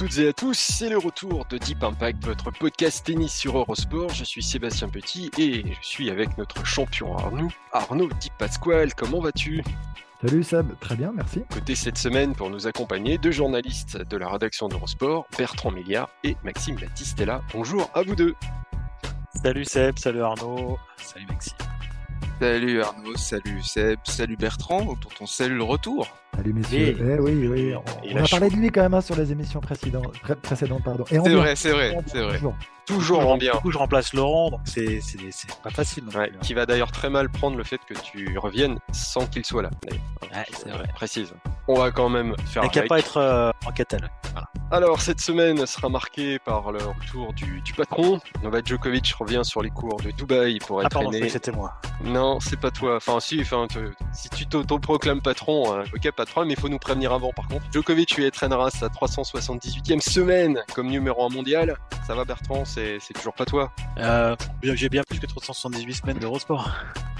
toutes et à tous, c'est le retour de Deep Impact, votre podcast tennis sur Eurosport. Je suis Sébastien Petit et je suis avec notre champion Arnaud. Arnaud Di Pasquale, comment vas-tu? Salut Seb, très bien, merci. Côté cette semaine pour nous accompagner, deux journalistes de la rédaction d'Eurosport, Bertrand Milliard et Maxime Battistella. Bonjour à vous deux. Salut Seb, salut Arnaud, salut Maxime. Salut Arnaud, salut Seb, salut Bertrand, pour ton salut le retour. Salut messieurs. Eh oui, oui, on, Et on a parlé de lui quand même hein, sur les émissions précédentes, pré- précédentes pardon. Et en C'est vrai, c'est vrai, c'est vrai. toujours. Toujours en bien. Du coup, je remplace Laurent, donc c'est pas facile. Ouais, hein. qui va d'ailleurs très mal prendre le fait que tu reviennes sans qu'il soit là. Ouais, c'est vrai. Précise. On va quand même faire Il n'y a qu'à pas être euh, en Catalogne. Alors, cette semaine sera marquée par le retour du, du patron. Novak Djokovic revient sur les cours de Dubaï pour Ah être pardon, aîné. que c'était moi. Non, c'est pas toi. Enfin, si, enfin, te- si tu t'auto-proclames patron, euh, ok, pas de problème, mais il faut nous prévenir avant par contre. Djokovic lui entraînera sa 378e semaine comme numéro 1 mondial. Ça va, Bertrand C'est c'est toujours pas toi Euh, J'ai bien plus que 378 semaines d'Eurosport.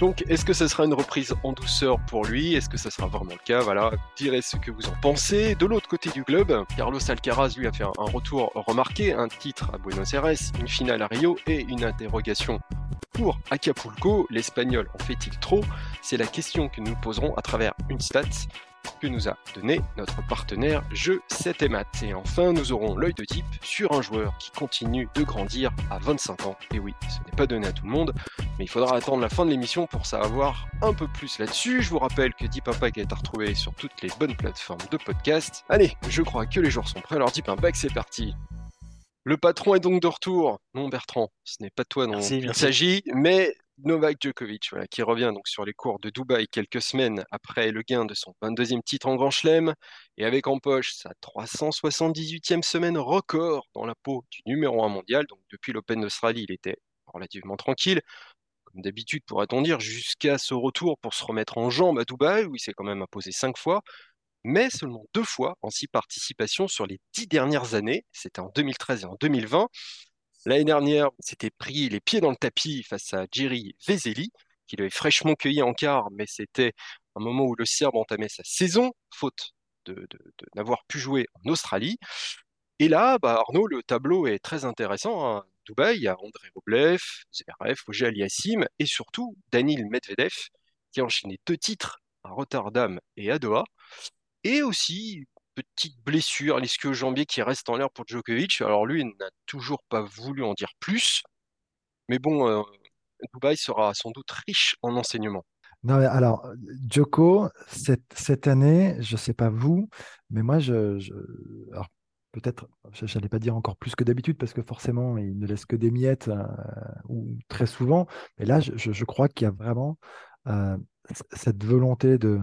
Donc, est-ce que ça sera une reprise en douceur pour lui? Est-ce que ça sera vraiment le cas? Voilà, direz ce que vous en pensez. De l'autre côté du globe, Carlos Alcaraz lui a fait un retour remarqué, un titre à Buenos Aires, une finale à Rio et une interrogation pour Acapulco. L'Espagnol en fait-il trop? C'est la question que nous poserons à travers une stat que nous a donné notre partenaire Jeu 7 et. Et enfin, nous aurons l'œil de Deep sur un joueur qui continue de grandir à 25 ans. Et oui, ce n'est pas donné à tout le monde, mais il faudra attendre la fin de l'émission pour savoir un peu plus là-dessus. Je vous rappelle que Deep Impact est à retrouver sur toutes les bonnes plateformes de podcast. Allez, je crois que les jours sont prêts, alors Deep Impact, c'est parti. Le patron est donc de retour. Non, Bertrand, ce n'est pas toi dont il s'agit, mais Novak Djokovic, voilà, qui revient donc sur les cours de Dubaï quelques semaines après le gain de son 22e titre en Grand Chelem, et avec en poche sa 378e semaine record dans la peau du numéro 1 mondial. Donc depuis l'Open d'Australie, il était relativement tranquille, comme d'habitude pourrait-on dire, jusqu'à ce retour pour se remettre en jambes à Dubaï, où il s'est quand même imposé cinq fois, mais seulement deux fois en six participations sur les dix dernières années. C'était en 2013 et en 2020. L'année dernière, il s'était pris les pieds dans le tapis face à Jerry Veseli, qui l'avait fraîchement cueilli en quart, mais c'était un moment où le Serbe entamait sa saison, faute de, n'avoir pu jouer en Australie. Et là, bah, Arnaud, le tableau est très intéressant. hein. Dubaï, il y a André Roblev, Zverev, Auger Aliassime et surtout Danil Medvedev, qui a enchaîné deux titres à Rotterdam et à Doha. Et aussi, petite blessure à l'ischio-jambier qui reste en l'air pour Djokovic. Alors lui, il n'a toujours pas voulu en dire plus. Mais bon, euh, Dubaï sera sans doute riche en enseignements. Non, alors, Joko, cette, cette année, je sais pas vous, mais moi, je, alors peut-être, je n'allais pas dire encore plus que d'habitude, parce que forcément, il ne laisse que des miettes, euh, ou très souvent, mais là, je, je- crois qu'il y a vraiment euh, cette volonté de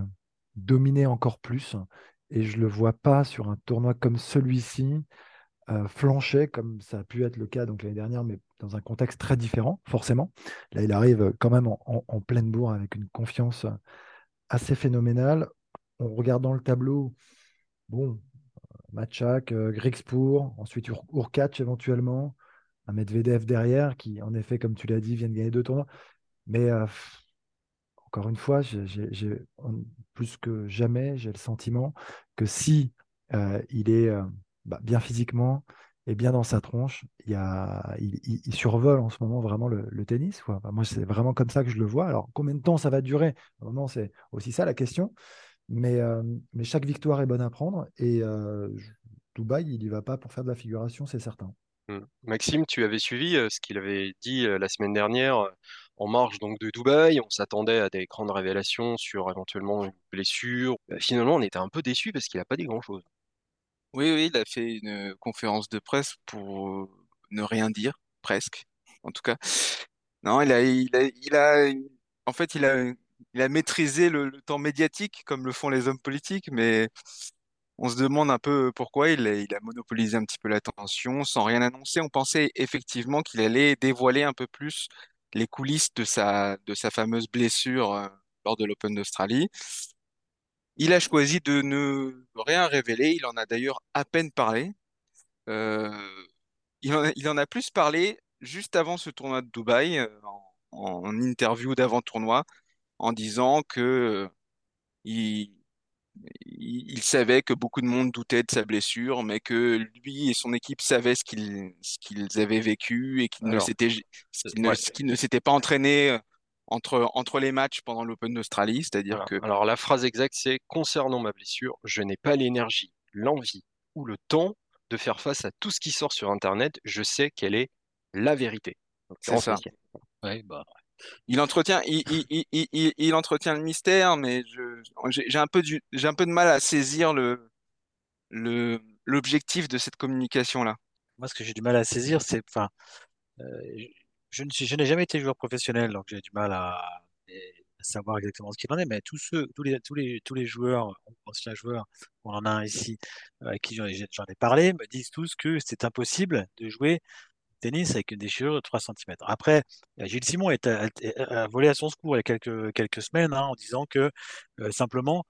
dominer encore plus, et je le vois pas sur un tournoi comme celui-ci, euh, flancher, comme ça a pu être le cas l'année dernière, mais dans un contexte très différent, forcément. Là, il arrive quand même en, pleine bourre avec une confiance assez phénoménale. En regardant le tableau, bon, Matchak, euh, Grigspur, ensuite Ur- Urkac éventuellement, un Medvedev derrière qui, en effet, comme tu l'as dit, vient de gagner deux tournois. Mais euh, encore une fois, plus que jamais, j'ai le sentiment que si euh, il est euh, bah, bien physiquement et bien dans sa tronche, il, survole en ce moment vraiment le, tennis. moi, c'est vraiment comme ça que je le vois. Alors, combien de temps ça va durer? Vraiment, c'est aussi ça la question. Mais, euh, mais chaque victoire est bonne à prendre. Et Dubaï, il n'y va pas pour faire de la figuration, c'est certain. Hmm. Maxime, tu avais suivi ce qu'il avait dit la semaine dernière en marge donc de Dubaï. On s'attendait à des grandes révélations sur éventuellement une blessure. Euh, finalement, on était un peu déçus parce qu'il n'a pas dit grand-chose. Oui, oui, il a fait une conférence de presse pour euh, ne rien dire, presque, en tout cas. Non, il a, il a, en fait, il a, il a maîtrisé le, le temps médiatique comme le font les hommes politiques, mais on se demande un peu pourquoi il a, il a monopolisé un petit peu l'attention sans rien annoncer. On pensait effectivement qu'il allait dévoiler un peu plus les coulisses de sa, de fameuse blessure euh, lors de l'Open d'Australie. Il a choisi de ne rien révéler. Il en a d'ailleurs à peine parlé. Euh, il en a, plus parlé juste avant ce tournoi de Dubaï, euh, en, interview d'avant-tournoi, en disant que il, il savait que beaucoup de monde doutait de sa blessure, mais que lui et son équipe savaient ce qu'ils ce qu'ils avaient vécu et qu'ils ne s'étaient euh, qu'ils ne, ouais, ce qu'ils ne s'étaient pas entraînés euh, entre, entre les matchs pendant l'Open d'Australie, c'est-à-dire voilà. que Alors, la phrase exacte, c'est concernant ma blessure, je n'ai pas l'énergie, l'envie ou le temps de faire face à tout ce qui sort sur Internet. Je sais quelle est la vérité. C'est ça. Ouais, bah, Il entretient, il, il, il, il, entretient le mystère, mais j'ai un peu un peu de mal à saisir le, le, l'objectif de cette communication-là. moi, ce que j'ai du mal à saisir, c'est, enfin, euh, je, je n'ai jamais été joueur professionnel, donc j'ai du mal à, savoir exactement ce qu'il en est. Mais tous ceux, tous les, tous les, tous les joueurs, anciens joueurs, on en a un ici, euh, à qui j'en ai, parlé, me disent tous que c'est impossible de jouer tennis avec une déchirure de 3 centimètres. Après, Gilles Simon est volé à son secours il y a quelques, quelques semaines hein, en disant que euh, simplement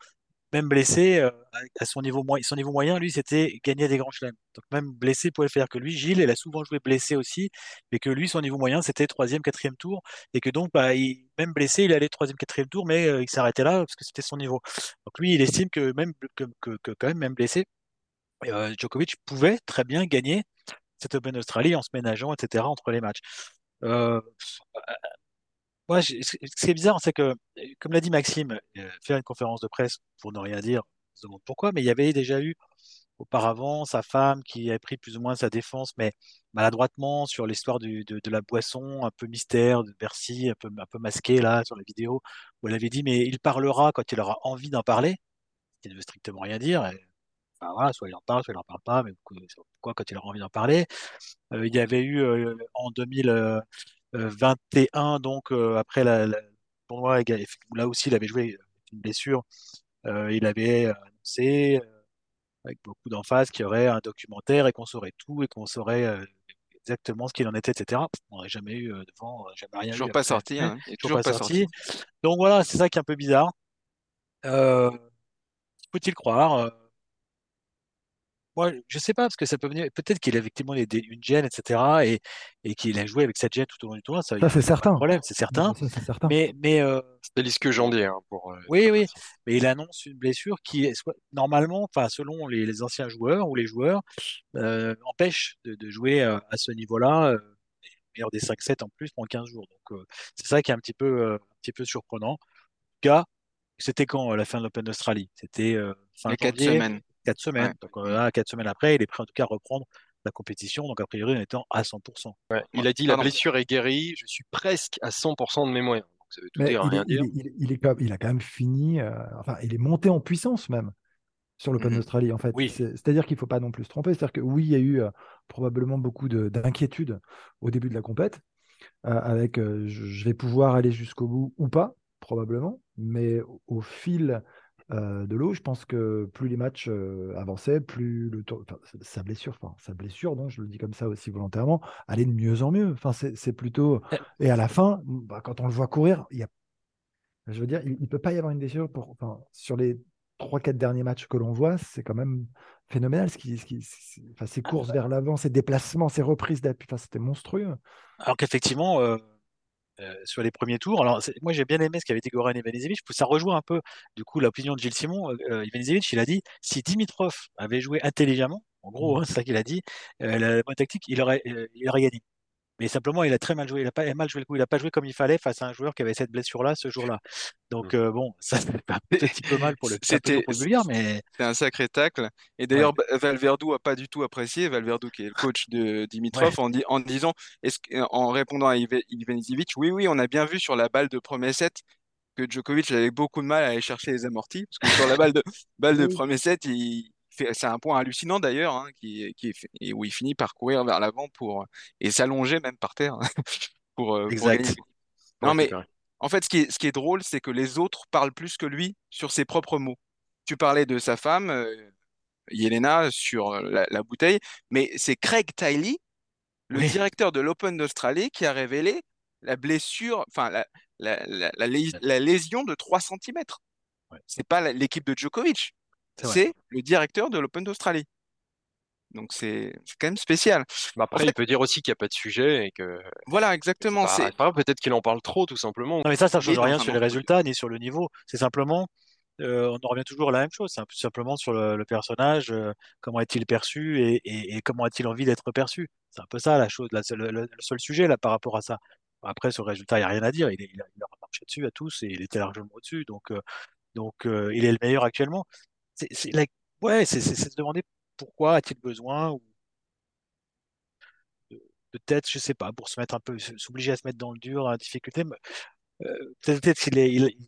même blessé, euh, à son niveau, moyen, son niveau moyen, lui, c'était gagner des grands chelems. Donc même blessé pouvait faire. Que lui, Gilles, il a souvent joué blessé aussi, mais que lui, son niveau moyen, c'était troisième, quatrième tour, et que donc, bah, même blessé, il allait troisième, quatrième tour, mais euh, il s'arrêtait là parce que c'était son niveau. Donc lui, il estime que même que, quand même, même blessé, Djokovic pouvait très bien gagner cette Open d'Australie en se ménageant, etc., entre les matchs. Euh, moi, ce qui est bizarre, c'est que, comme l'a dit Maxime, euh, faire une conférence de presse pour ne rien dire, on se demande pourquoi, mais il y avait déjà eu auparavant sa femme qui avait pris plus ou moins sa défense, mais maladroitement sur l'histoire de, de la boisson, un peu mystère de Bercy, un peu, un peu masqué là sur la vidéo, où elle avait dit, mais il parlera quand il aura envie d'en parler, qui ne veut strictement rien dire. Enfin, voilà, soit il en parle, soit il n'en parle pas, mais pourquoi quand il aura envie d'en parler? Euh, il y avait eu euh, en 2021, donc euh, après la, la- tournoi, là aussi il avait joué une blessure, il avait annoncé avec beaucoup d'emphase qu'il y aurait un documentaire et qu'on saurait tout et qu'on saurait exactement ce qu'il en était, etc. On n'aurait jamais eu devant, jamais rien eu Toujours pas après. sorti, hein. Toujours toujours pas pas sorti. sorti. Donc voilà, c'est ça qui est un peu bizarre. Faut-il croire? moi, je sais pas, parce que ça peut venir. Peut-être qu'il a effectivement des, une gêne, etc. Et, et qu'il a joué avec cette gêne tout au long du tournoi. Ça, ça c'est certain. Problème, c'est certain. C'est certain. Mais, mais euh... Hein, pour, oui, oui. Mais il annonce une blessure qui, normalement, selon les, anciens joueurs ou les joueurs, euh, empêche de, de, jouer euh, à, ce niveau-là. Euh, meilleur des 5-7 en plus en 15 jours. Donc, c'est ça qui est un petit peu, un petit peu surprenant. En tout cas, c'était quand la fin de l'Open d'Australie? C'était euh, fin 4 semaines. 4 semaines. Ouais. Donc là, 4 semaines après, il est prêt en tout cas à reprendre la compétition, donc a priori en étant à 100%. Il a dit ah la blessure est guérie, je suis presque à 100% de mes moyens. Il, est. Il, a quand même fini, euh, enfin il est monté en puissance même sur l'Open mhm. d'Australie en fait. Oui. C'est-à-dire qu'il ne faut pas non plus se tromper, c'est-à-dire que oui, il y a eu euh, probablement beaucoup d'inquiétudes au début de la compète, euh, avec je vais pouvoir aller jusqu'au bout ou pas, probablement, mais au fil de l'eau, je pense que plus les matchs euh, avançaient, plus le tour- enfin, sa blessure, enfin, sa blessure, non, je le dis comme ça aussi volontairement, allait de mieux en mieux. Enfin, c'est plutôt. Euh, Et à la fin, bah, quand on le voit courir, il y a je veux dire, il ne peut pas y avoir une déchirure pour, enfin, sur les 3-4 derniers matchs que l'on voit, c'est quand même phénoménal. Ce qui, ce qui, enfin, ses courses vers l'avant, ses déplacements, ses reprises d'appui, enfin, c'était monstrueux. Alors qu'effectivement, euh, euh, sur les premiers tours, alors moi j'ai bien aimé ce qu'avait dit Goran Ivanisevic. Ça rejoint un peu du coup l'opinion de Gilles Simon. Euh, euh, Ivanisevic, il a dit si Dimitrov avait joué intelligemment, en gros, hein, c'est ça qu'il a dit, euh, la bonne tactique, il aurait, il aurait gagné. Mais simplement, il a très mal joué. Il a pas mal joué le coup. Il n'a pas joué comme il fallait face à un joueur qui avait cette blessure-là ce jour-là. Donc euh, bon, ça c'est un petit peu mal pour le, C'était pour le vulgaire, mais c'était un sacré tacle. Et d'ailleurs, Ba- Valverdou a pas du tout apprécié. Valverdou, qui est le coach de Dimitrov, Ouais. en, di- en disant, est-ce que- en répondant à Ive- Ivanisevic, oui, oui, on a bien vu sur la balle de premier set que Djokovic avait beaucoup de mal à aller chercher les amortis. Parce que sur la balle de, balle de premier set, il fait, c'est un point hallucinant d'ailleurs, hein, qui, qui, est où il finit par courir vers l'avant pour, et s'allonger même par terre. pour, euh, pour Exact. Ouais, Non, mais en fait, ce qui est, ce qui est drôle, c'est que les autres parlent plus que lui sur ses propres mots. Tu parlais de sa femme, euh, Yelena, sur euh, la, la bouteille, mais c'est Craig Tiley, le Oui. directeur de l'Open d'Australie, qui a révélé la blessure, enfin la, la, la, la lés- la lésion de 3 cm. Ouais. C'est pas l'équipe de Djokovic, C'est le directeur de l'Open d'Australie. Donc c'est quand même spécial. Mais après, En fait- il peut dire aussi qu'il n'y a pas de sujet et que Voilà, exactement. C'est peut-être qu'il en parle trop, tout simplement. Non, mais ça, ça est change rien sur les résultats ni sur le niveau. C'est simplement, euh, on en revient toujours à la même chose. C'est un peu simplement sur le, le personnage, euh, comment est-il perçu et, et- et comment a-t-il envie d'être perçu. C'est un peu ça la chose, la le, le seul sujet là par rapport à ça. Après, sur le résultat, il n'y a rien à dire. Il, est- il a, il a marché dessus à tous et il était largement au-dessus. Donc, euh, donc euh, il est le meilleur actuellement. C'est, la- ouais, c'est se demander pourquoi a-t-il besoin ou peut-être, je sais pas, pour se mettre un peu, s'obliger à se mettre dans le dur, dans la difficulté. euh, peut-être qu'il est, il- il-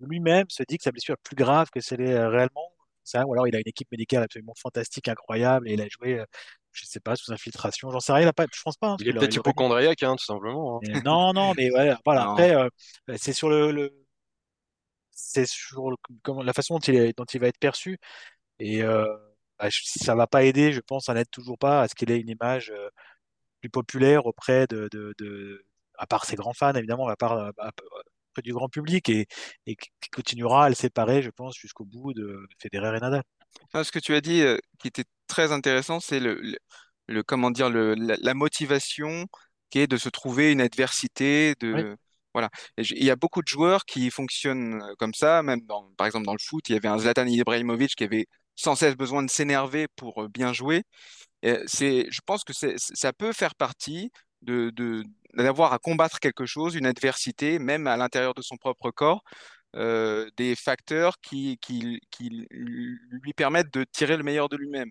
lui-même se dit que sa blessure est plus grave que c'est euh, réellement. Ça, ou alors il a une équipe médicale absolument fantastique, incroyable, et il a joué, euh, je sais pas, sous infiltration. J'en sais rien. Il a pas, je pense pas. hein, Il est peut-être hypochondriaque, hein, tout simplement. hein. non, non, mais ouais, voilà. Non. Après, euh, c'est sur le, le- c'est sur le- comment, la façon dont il est, dont il va être perçu. Et euh, bah, ça va pas aider, je pense, ça n'aide toujours pas à ce qu'il ait une image euh, plus populaire auprès de, de, de- à part ses grands fans, évidemment, à part à- à- auprès du grand public et, et qui continuera à le séparer, je pense, jusqu'au bout de Federer et Nadal. Non, ce que tu as dit euh, qui était très intéressant, c'est le, le, le- comment dire le, la, la motivation qui est de se trouver une adversité, de voilà. Il y a beaucoup de joueurs qui fonctionnent euh, comme ça, même dans, par exemple dans le foot, il y avait un Zlatan Ibrahimovic qui avait sans cesse besoin de s'énerver pour euh, bien jouer. Je pense que ça peut faire partie de, d'avoir à combattre quelque chose, une adversité, même à l'intérieur de son propre corps, euh, des facteurs qui, qui, lui permettent de tirer le meilleur de lui-même.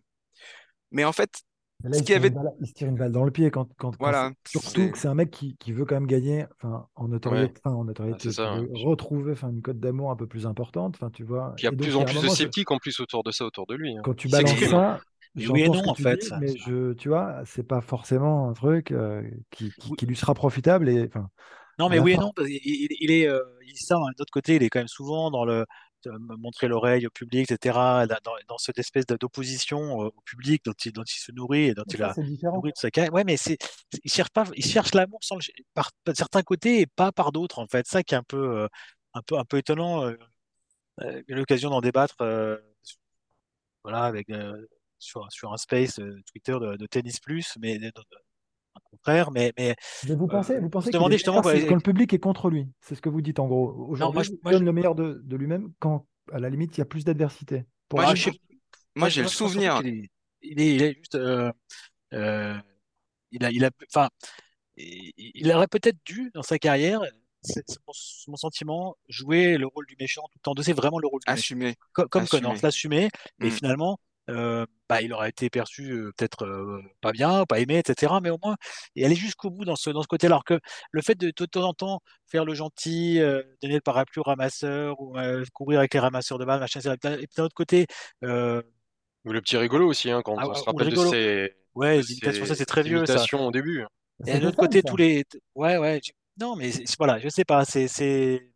Mais en fait, là, ce il, se avait... une balle, il se tire une balle dans le pied quand, quand, quand Voilà, surtout que c'est un mec qui, qui veut quand même gagner enfin, en notoriété, enfin, en notoriété, ça, veut retrouver enfin, une cote d'amour un peu plus importante. Enfin, tu vois. Il y a de donc, plus en plus de sceptiques en plus autour de ça, autour de lui. hein. quand tu balances ça, oui et non, ce en fait, dis, ça- mais ça- je, tu vois, c'est pas forcément un truc euh, qui, qui, lui sera profitable. Et, enfin, Non, mais oui et non, il, il est, euh, il dit ça, hein, d'autre côté, il est quand même souvent dans le montrer l'oreille au public, etc., dans, dans cette espèce d'opposition euh, au public dont il, dont il se nourrit et dont il ça, a nourri de sa carrière. Ouais, mais c'est, il cherche pas, il cherche l'amour sans le- par, par certains côtés et pas par d'autres, en fait. Ça qui est un peu, euh, un peu, un peu étonnant. Euh, euh, j'ai eu l'occasion d'en débattre, euh, voilà, avec, euh, sur, sur un space Twitter de, de Tennis Plus, mais de- de- contraire, mais, mais Mais vous pensez, euh, vous pensez est demandait meilleur justement, c'est quand le public est contre lui. C'est ce que vous dites en gros. Aujourd'hui, moi, je- il je- donne le meilleur de, de lui-même quand, à la limite, il y a plus d'adversité. Pour Moi, vous, j'ai le souvenir. est, il est, il est juste, euh, euh, il a, il a, enfin, il, aurait peut-être dû dans sa carrière, c'est c'est mon, c'est mon sentiment, jouer le rôle du méchant tout le temps, endosser vraiment le rôle du méchant, Assumer. Co- comme assumer. Connors, l'assumer, mais Mm. finalement, euh, bah, il aurait été perçu euh, peut-être euh, pas bien, pas aimé, etc. Mais au moins, et aller jusqu'au bout dans ce, dans ce côté-là. Alors que le fait de, de temps en temps faire le gentil, euh, donner le parapluie au ramasseur ou euh, courir avec les ramasseurs de balles, machin, etc. Et puis d'un autre côté, euh, Ou le petit rigolo aussi, hein, quand ah, on se rappelle de rigolo. ses, Ouais, les imitations, ça c'est très vieux, ça. au début. Et d'un autre côté, ça. tous les. Ouais, ouais. Non, mais voilà, je sais pas. C'est, c'est...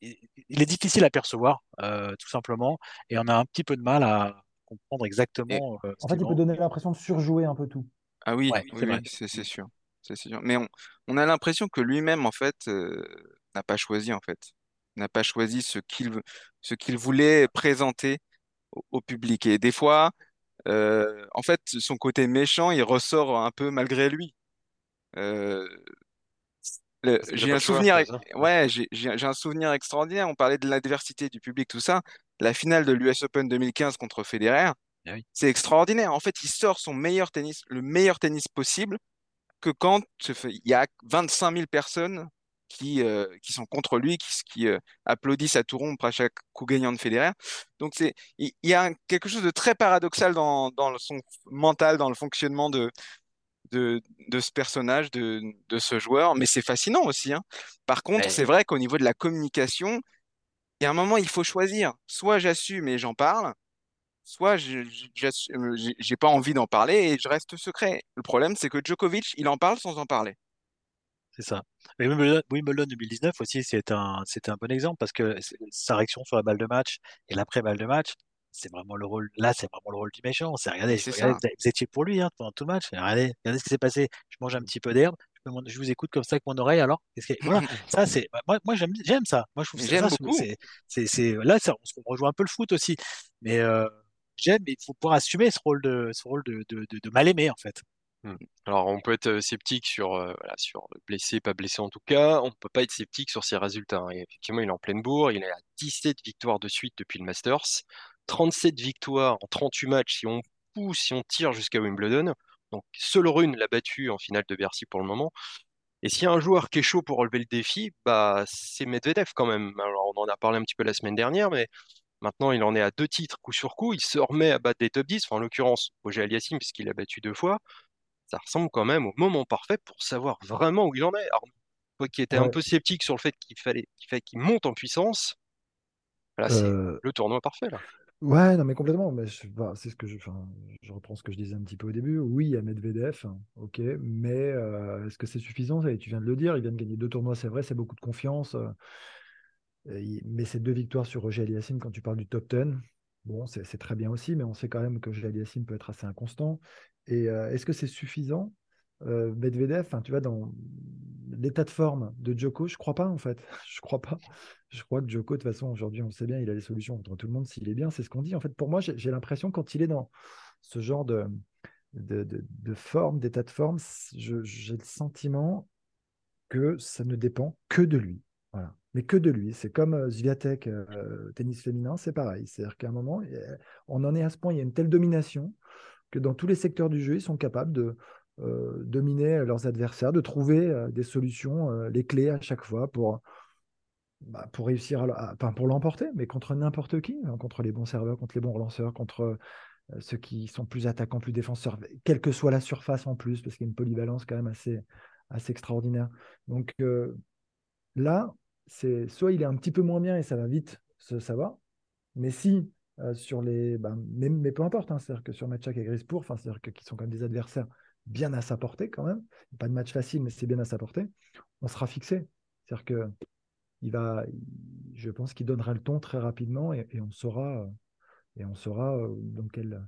Il est difficile à percevoir, euh, tout simplement. Et on a un petit peu de mal à comprendre Et, exactement euh, En fait, il peut donner l'impression de surjouer un peu tout. ah oui, Ouais, oui, c'est oui, sûr. C'est c'est sûr. Mais on, on a l'impression que lui-même, en fait, euh, n'a pas choisi, en fait. N'a pas choisi ce qu'il veut- ce qu'il voulait présenter au, au public. Et des fois, euh, en fait, son côté méchant, il ressort un peu malgré lui. Euh, j'ai un choix, souvenir, ouais, j'ai un souvenir extraordinaire. On parlait de l'adversité du public, tout ça. La finale de l'US Open 2015 contre Federer, oui. c'est extraordinaire. En fait, il sort son meilleur tennis, le meilleur tennis possible, que quand il y a 25 000 personnes qui, euh, qui sont contre lui, qui, qui euh, applaudissent à tout rompre à chaque coup gagnant de Federer. Donc, c'est, il, y a quelque chose de très paradoxal dans, son mental, dans le fonctionnement de, de, de ce personnage, de, de ce joueur, mais c'est fascinant aussi. hein. Par contre, Mais- c'est vrai qu'au niveau de la communication, y a un moment, il faut choisir. Soit j'assume et j'en parle, soit euh, j'ai pas envie d'en parler et je reste secret. Le problème, c'est que Djokovic, il en parle sans en parler. C'est ça. Et Wimbledon, Wimbledon 2019 aussi, c'est un, c'était un bon exemple parce que sa réaction sur la balle de match et l'après-balle de match, c'est vraiment le rôle, là, c'est vraiment le rôle du méchant. C'est, regardez, regardez, vous vous étiez pour lui hein, pendant tout le match. Regardez, regardez ce qui s'est passé. Je mange un petit peu d'herbe, je, vous écoute comme ça avec mon oreille. Alors, qu'est-ce que- voilà, ça, c'est, moi, moi j'aime, j'aime ça. Moi, je trouve ça, c'est, c'est, là, ça, on rejoint un peu le foot aussi. Mais euh, j'aime, mais il faut pouvoir assumer ce rôle de, ce rôle de, de, de, de mal aimé, en fait. Hmm. Alors, on peut être euh, sceptique sur, euh, voilà, sur blessé, pas blessé en tout cas. On peut pas être sceptique sur ses résultats. hein. Et effectivement, il est en pleine bourre. Il est à 17 victoires de suite depuis le Masters. 37 victoires en 38 matchs si on pousse, si on tire jusqu'à Wimbledon. Donc, seul Rune l'a battu en finale de Bercy pour le moment. Et s'il y a un joueur qui est chaud pour relever le défi, bah, c'est Medvedev quand même. Alors, on en a parlé un petit peu la semaine dernière, mais maintenant, il en est à deux titres coup sur coup. Il se remet à battre des top 10, enfin, en l'occurrence, Roger Aliassime, puisqu'il a battu deux fois ça ressemble quand même au moment parfait pour savoir vraiment où il en est. Arnaud, toi qui étais un peu sceptique sur le fait qu'il fallait qu'il fallait qu'il monte en puissance, là c'est Euh, le tournoi parfait là. Ouais, non, mais complètement. Bah, c'est ce que je, enfin, je reprends ce que je disais un petit peu au début. Oui, il y a Medvedev, ok, mais euh, est-ce que c'est suffisant? Tu viens de le dire, il vient de gagner deux tournois, c'est vrai, c'est beaucoup de confiance. euh, mais ces deux victoires sur Roger Aliassime, quand tu parles du top 10, bon, c'est c'est très bien aussi, mais on sait quand même que Roger Aliassime peut être assez inconstant. Et euh, est-ce que c'est suffisant? Euh, Medvedev, tu vois, dans l'état de forme de Djoko, je crois pas en fait. Je crois pas. Je crois que Djoko, de toute façon, aujourd'hui, on sait bien, il a les solutions contre tout le monde s'il est bien. C'est ce qu'on dit. En fait, pour moi, j'ai l'impression quand il est dans ce genre de, de, de- forme, d'état de forme, j'ai le sentiment que ça ne dépend que de lui. Voilà. Mais que de lui. C'est comme euh, Swiatek, euh, tennis féminin, c'est pareil. C'est-à-dire qu'à un moment, on en est à ce point, il y a une telle domination que dans tous les secteurs du jeu, ils sont capables de dominer leurs adversaires, de trouver euh, des solutions, euh, les clés à chaque fois pour, bah, pour réussir enfin, pour l'emporter, mais contre n'importe qui, hein, contre les bons serveurs, contre les bons relanceurs, contre euh, ceux qui sont plus attaquants, plus défenseurs, quelle que soit la surface en plus, parce qu'il y a une polyvalence quand même assez, assez extraordinaire. Donc euh, là, c'est soit il est un petit peu moins bien et ça va vite, ça va, mais si euh, sur les. bah, mais, peu importe, hein, c'est-à-dire que sur Matchak et Grispour, c'est-à-dire que, qui sont quand même des adversaires bien à sa portée quand même. Pas de match facile, mais c'est bien à sa portée. On sera fixé. C'est-à-dire que il va, je pense qu'il donnera le ton très rapidement et, on saura, euh, et on saura euh, dans quel,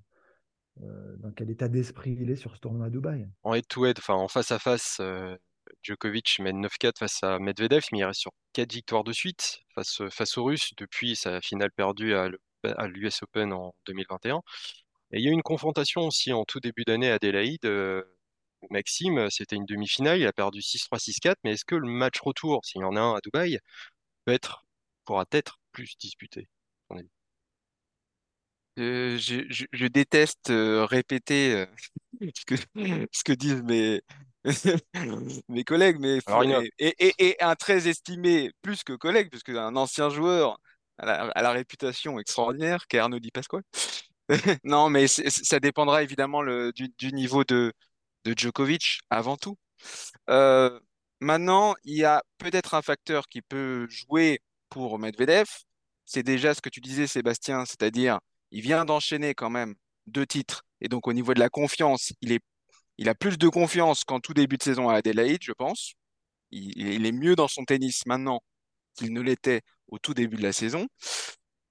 euh, dans quel état d'esprit il est sur ce tournoi à Dubaï. En head-to-head, en face à face, euh, Djokovic mène 9-4 face à Medvedev, mais il reste sur 4 victoires de suite face, face aux Russes depuis sa finale perdue à l'US Open en 2021. Et il y a eu une confrontation aussi en tout début d'année à Adélaïde. euh, Maxime, c'était une demi-finale, il a perdu 6-3, 6-4, mais est-ce que le match retour, s'il y en a un à Dubaï, peut être, pourra être plus disputé? Euh, je, je- je déteste euh, répéter euh, ce que, ce que disent mes, mes collègues, mais Alors, et, et- et- et un très estimé, plus que collègue, puisque un ancien joueur à la, à la réputation extraordinaire, qu'est Arnaud Di Pasquale. Non, mais ça dépendra évidemment du, niveau de, Djokovic avant tout. Euh, maintenant, il y a peut-être un facteur qui peut jouer pour Medvedev. C'est déjà ce que tu disais, Sébastien, c'est-à-dire il vient d'enchaîner quand même deux titres. Et donc au niveau de la confiance, il a plus de confiance qu'en tout début de saison à Adélaïde, je pense. Il, il est mieux dans son tennis maintenant qu'il ne l'était au tout début de la saison.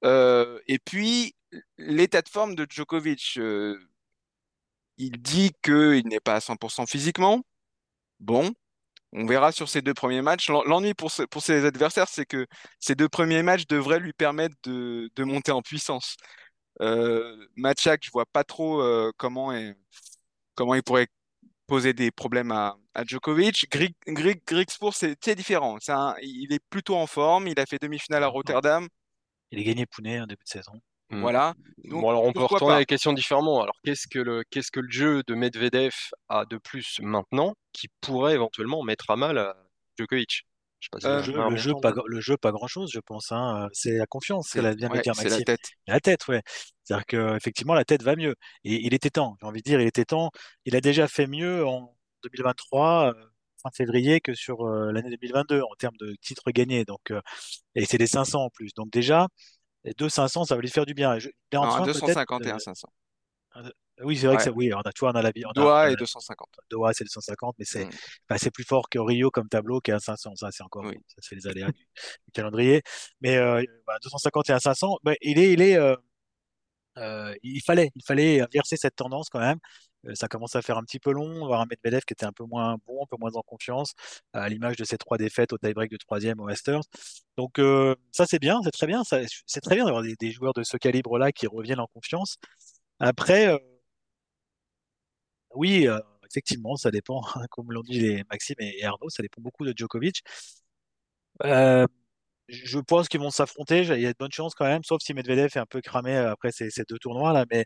Euh, et puis, l'état de forme de Djokovic, euh, il dit qu'il n'est pas à 100% physiquement. Bon, on verra sur ces deux premiers matchs. L'en- L'ennui pour, ce- pour ses adversaires, c'est que ces deux premiers matchs devraient lui permettre de, de monter en puissance. Euh, Matchak, je vois pas trop euh, comment, est- comment il pourrait poser des problèmes à, à Djokovic. Grig, Grig, Grigspor, c'est différent. Un- il est plutôt en forme. Il a fait demi-finale à Rotterdam. Il a gagné Pune en début de saison. Hmm. Voilà. Donc, Bon, alors on peut retourner pas? la question différemment. Alors, qu'est-ce que le, qu'est-ce que le jeu de Medvedev a de plus maintenant qui pourrait éventuellement mettre à mal à Djokovic? Je sais pas si Euh, Le jeu, le pas, le jeu, pas grand-chose, je pense. hein. C'est la confiance, C'est ouais, dire la tête. La tête, ouais. C'est-à-dire que effectivement, la tête va mieux. Et il était temps. J'ai envie de dire, il était temps. Il a déjà fait mieux en 2023, euh, fin février, que sur euh, l'année 2022 en termes de titres gagnés. Donc, euh, et c'est des 500 en plus. Donc déjà, les deux 500, ça va lui faire du bien. Et je- Non, train peut-être. 251 euh, 500. Oui, c'est vrai que Ouais. ça, oui, on a, tu vois, on a la, on Doha est 250. Doha, c'est 250, mais c'est Mm. c'est plus fort que Rio comme tableau qui est à 500. Ça, c'est encore, Oui. ça c'est les aléas du, du calendrier. Mais euh, voilà, 250 et à 500, ben, il est, il est, euh, euh, il fallait, il fallait inverser cette tendance quand même. Euh, ça commence à faire un petit peu long, voir un Medvedev qui était un peu moins bon, un peu moins en confiance, à l'image de ses trois défaites au tie-break de troisième au Masters. Donc euh, ça c'est bien, c'est très bien, c'est très bien d'avoir des, des joueurs de ce calibre-là qui reviennent en confiance. Après, euh, oui, effectivement, ça dépend, comme l'ont dit les Maxime et Arnaud, ça dépend beaucoup de Djokovic. Je pense qu'ils vont s'affronter, il y a de bonnes chances quand même, sauf si Medvedev est un peu cramé après ces, ces deux tournois là, mais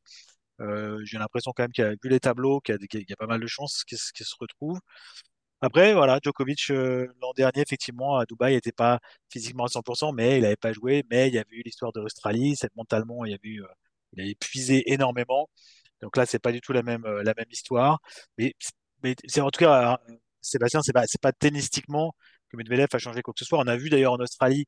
euh, j'ai l'impression quand même qu'il a vu les tableaux, qu'il y a, qu'il y a pas mal de chances qu'ils se qu'ils se retrouvent. Après, voilà, Djokovic euh, l'an dernier, effectivement, à Dubaï, n'était pas physiquement à 100%, mais il n'avait pas joué, mais il y avait eu l'histoire de l'Australie, mentalement, il y avait eu, euh, il avait puisé énormément. Donc là, c'est pas du tout la même, euh, la même histoire. Mais, mais c'est en tout cas, euh, Sébastien, c'est pas, pas tennistiquement que Medvedev a changé quoi que ce soit. On a vu d'ailleurs en Australie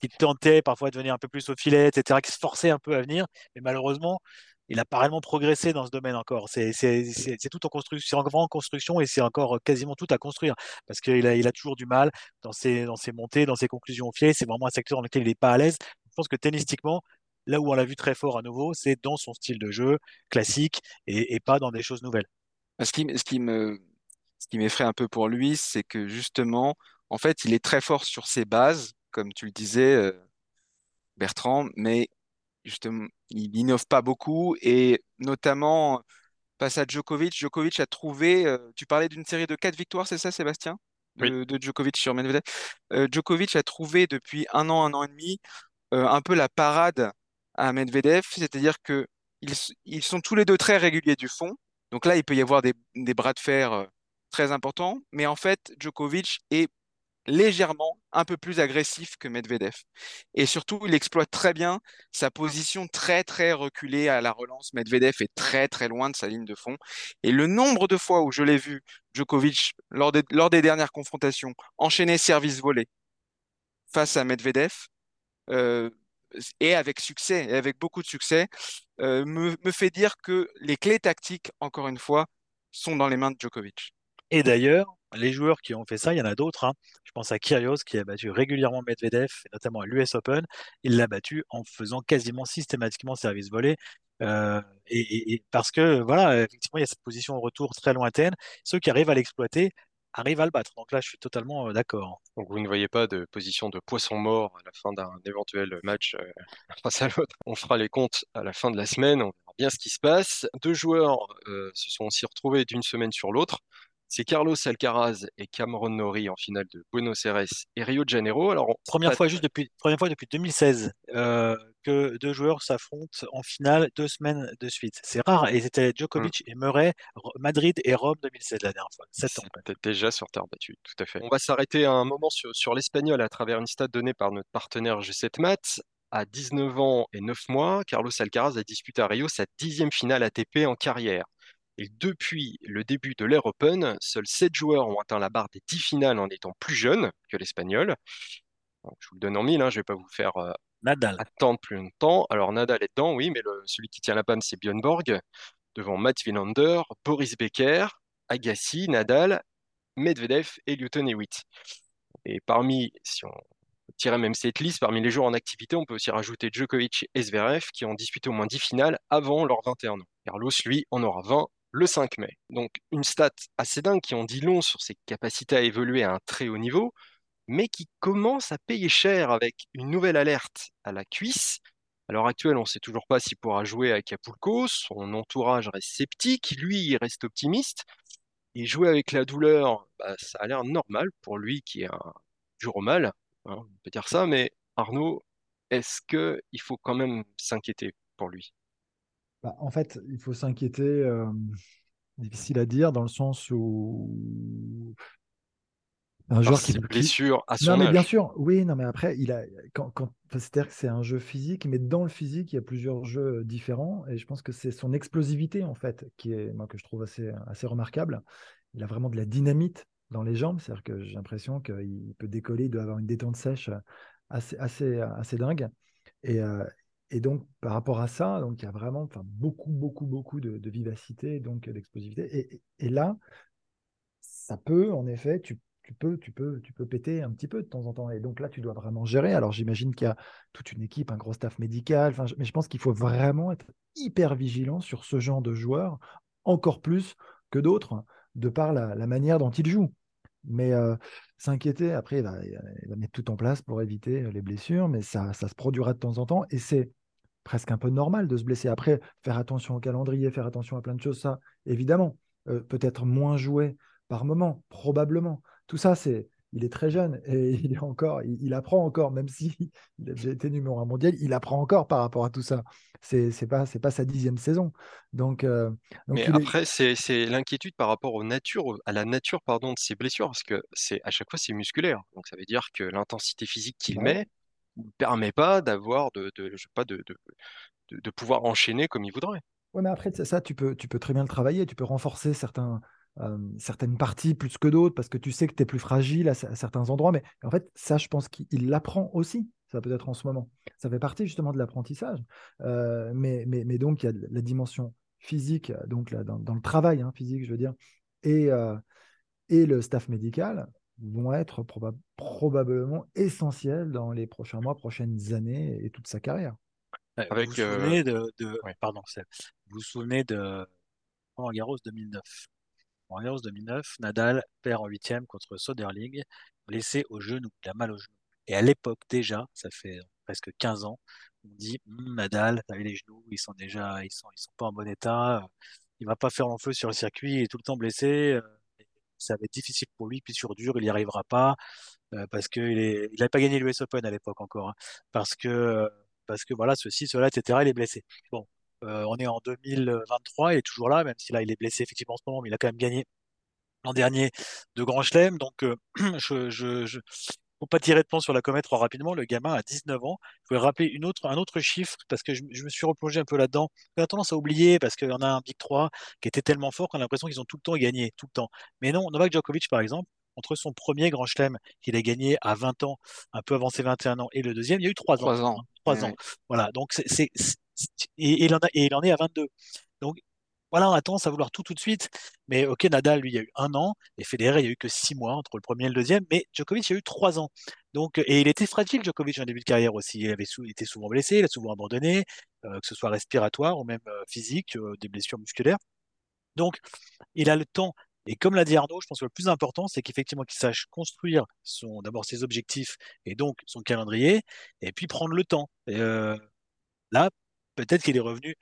qu'il tentait parfois de venir un peu plus au filet, etc., qui se forçait un peu à venir. Mais malheureusement, il n'a pas réellement progressé dans ce domaine encore. C'est c'est tout en construction, en construction et c'est encore quasiment tout à construire parce qu'il a, il a toujours du mal dans ses, dans ses montées, dans ses conclusions au filet. C'est vraiment un secteur dans lequel il n'est pas à l'aise. Je pense que tennistiquement, là où on l'a vu très fort à nouveau, c'est dans son style de jeu classique et, et pas dans des choses nouvelles. Ce qui, ce qui me, ce qui m'effraie un peu pour lui, c'est que justement, en fait, il est très fort sur ses bases, comme tu le disais, euh, Bertrand, mais justement, il innove pas beaucoup et notamment face à Djokovic, Djokovic a trouvé, euh, tu parlais d'une série de quatre victoires, c'est ça, Sébastien? Oui. De, de Djokovic sur Medvedev. Euh, Djokovic a trouvé depuis un an, un an et demi, euh, un peu la parade à Medvedev, c'est-à-dire que ils, sont tous les deux très réguliers du fond. Donc là, il peut y avoir des, des bras de fer très importants, mais en fait, Djokovic est légèrement un peu plus agressif que Medvedev. Et surtout, il exploite très bien sa position très très reculée à la relance. Medvedev est très très loin de sa ligne de fond. Et le nombre de fois où je l'ai vu, Djokovic, lors des, dernières confrontations, enchaîner service-volé face à Medvedev, euh, et avec succès, et avec beaucoup de succès, euh, me, me fait dire que les clés tactiques, encore une fois, sont dans les mains de Djokovic. Et d'ailleurs, les joueurs qui ont fait ça, il y en a d'autres. hein. Je pense à Kyrgios qui a battu régulièrement Medvedev, notamment à l'US Open. Il l'a battu en faisant quasiment systématiquement service volé. Euh, et, parce que voilà, effectivement, il y a cette position au retour très lointaine. Ceux qui arrivent à l'exploiter arrivent à le battre. Donc là, je suis totalement euh, d'accord. Donc vous ne voyez pas de position de poisson mort à la fin d'un éventuel match euh, face à l'autre. On fera les comptes à la fin de la semaine, on verra bien ce qui se passe. Deux joueurs se sont aussi retrouvés d'une semaine sur l'autre. C'est Carlos Alcaraz et Cameron Norrie en finale de Buenos Aires et Rio de Janeiro. Alors, on- Première fois juste depuis, première fois depuis 2016 euh, que deux joueurs s'affrontent en finale deux semaines de suite. C'est rare. Et c'était Djokovic et Murray, Madrid et Rome 2016 la dernière fois. Sept ans. C'était déjà sur terre battue, tout à fait. On va s'arrêter un moment sur, sur l'espagnol à travers une stat donnée par notre partenaire G7 Maths. À 19 ans et 9 mois, Carlos Alcaraz a disputé à Rio sa dixième finale ATP en carrière. Et depuis le début de l'Air Open, seuls 7 joueurs ont atteint la barre des 10 finales en étant plus jeunes que l'Espagnol. Je vous le donne en mille, hein, je ne vais pas vous faire euh, Nadal. attendre plus longtemps. Alors Nadal est dedans, oui, mais le- celui qui tient la panne, c'est Björn Borg, devant Matt Wilander, Boris Becker, Agassi, Nadal, Medvedev et Newton Hewitt. Et parmi, si on tirait même cette liste, parmi les joueurs en activité, on peut aussi rajouter Djokovic et Zverev qui ont disputé au moins 10 finales avant leurs 21 ans. Carlos, lui, en aura 20 le 5 mai. Donc une stat assez dingue qui en dit long sur ses capacités à évoluer à un très haut niveau, mais qui commence à payer cher avec une nouvelle alerte à la cuisse. À l'heure actuelle, on ne sait toujours pas s'il pourra jouer à Acapulco. Son entourage reste sceptique, lui, il reste optimiste. Et jouer avec la douleur, bah, ça a l'air normal pour lui qui est un dur au mal, hein, on peut dire ça, mais Arnaud, est-ce qu'il faut quand même s'inquiéter pour lui? Bah, en fait, il faut s'inquiéter, euh, difficile à dire, dans le sens où un Par joueur qui, blessures à Non, son mais bien sûr, oui, non, mais après, il a, quand, c'est-à-dire que c'est un jeu physique, mais dans le physique, il y a plusieurs jeux différents, et je pense que c'est son explosivité, en fait, qui est, moi, que je trouve assez, assez remarquable. Il a vraiment de la dynamite dans les jambes, c'est-à-dire que j'ai l'impression qu'il peut décoller, il doit avoir une détente sèche assez, assez, assez dingue. Et, euh, et donc, par rapport à ça, donc il y a vraiment beaucoup, beaucoup, beaucoup de, vivacité, donc d'explosivité. Et, là, ça peut, en effet, tu, peux, tu, peux, tu peux péter un petit peu de temps en temps. Et donc là, tu dois vraiment gérer. Alors, j'imagine qu'il y a toute une équipe, un gros staff médical, mais je pense qu'il faut vraiment être hyper vigilant sur ce genre de joueurs, encore plus que d'autres, de par la, manière dont ils jouent. Mais euh, s'inquiéter, après, il va, il va, mettre tout en place pour éviter les blessures, mais ça, ça se produira de temps en temps. Et c'est presque un peu normal de se blesser. Après, faire attention au calendrier, faire attention à plein de choses, ça, évidemment. Euh, peut-être moins jouer par moment, probablement. Tout ça, c'est. Il est très jeune et il est encore, il, il apprend encore, même si il a déjà été numéro un mondial, il apprend encore par rapport à tout ça. C'est c'est pas c'est pas sa dixième saison. Donc, euh, donc Mais il est- après, c'est c'est l'inquiétude par rapport aux natures, à la nature, pardon, de ses blessures, parce que c'est à chaque fois c'est musculaire. Donc ça veut dire que l'intensité physique qu'il ouais. met ne permet pas d'avoir de, de, je sais pas, de, de, pouvoir enchaîner comme il voudrait. Ouais, mais après, ça, tu peux, tu peux très bien le travailler. Tu peux renforcer certains, euh, certaines parties plus que d'autres parce que tu sais que tu es plus fragile à, certains endroits. Mais en fait, ça, je pense qu'il l'apprend aussi. Ça peut être en ce moment. Ça fait partie justement de l'apprentissage. Euh, mais, mais, donc, il y a la dimension physique, donc dans le travail hein, physique, je veux dire, et, euh, et le staff médical vont être proba- probablement essentiels dans les prochains mois, prochaines années et toute sa carrière. Vous Avec, vous euh, souvenez de, de- ouais. pardon, Seb. vous vous souvenez de Roland Garros 2009. Roland Garros 2009, Nadal perd en huitième contre Soderling, blessé au genou, il a mal au genou. Et à l'époque déjà, ça fait presque 15 ans, on dit Hum, Nadal, t'as vu les genoux, ils sont déjà, ils sont, ils sont pas en bon état, il va pas faire long feu sur le circuit, il est tout le temps blessé. Ça va être difficile pour lui, puis sur dur, il n'y arrivera pas euh, parce que il est, il n'avait pas gagné l'US Open à l'époque encore, hein, parce que, parce que voilà, ceci, cela, etc. Il est blessé. Bon, euh, on est en 2023, il est toujours là, même si là il est blessé effectivement en ce moment, mais il a quand même gagné l'an dernier de Grand Chelem, donc euh, je, faut pas tirer de plan sur la comète trop rapidement. Le gamin a 19 ans. Je voulais rappeler une autre, un autre chiffre parce que je, je me suis replongé un peu là-dedans. On a tendance à oublier parce qu'il y en a un Big 3 qui était tellement fort qu'on a l'impression qu'ils ont tout le temps gagné, tout le temps. Mais non, Novak Djokovic, par exemple, entre son premier Grand Chelem qu'il a gagné à 20 ans, un peu avant ses 21 ans, et le deuxième, il y a eu 3 ans. Trois ans. trois Ouais, ans. Voilà, donc c'est, et, et il en a, et il en est à 22. Donc voilà, on a tendance à vouloir tout tout de suite. Mais ok, Nadal, lui, il y a eu un an, et Federer, il y a eu que six mois entre le premier et le deuxième, mais Djokovic, il y a eu trois ans. Donc, et il était fragile, Djokovic, en début de carrière aussi. Il avait été souvent blessé, il a souvent abandonné, euh, que ce soit respiratoire ou même euh, physique, euh, des blessures musculaires. Donc, il a le temps. Et comme l'a dit Arnaud, je pense que le plus important, c'est qu'effectivement, qu'il sache construire d'abord ses objectifs et donc son calendrier, et puis prendre le temps. Là, peut-être qu'il est revenu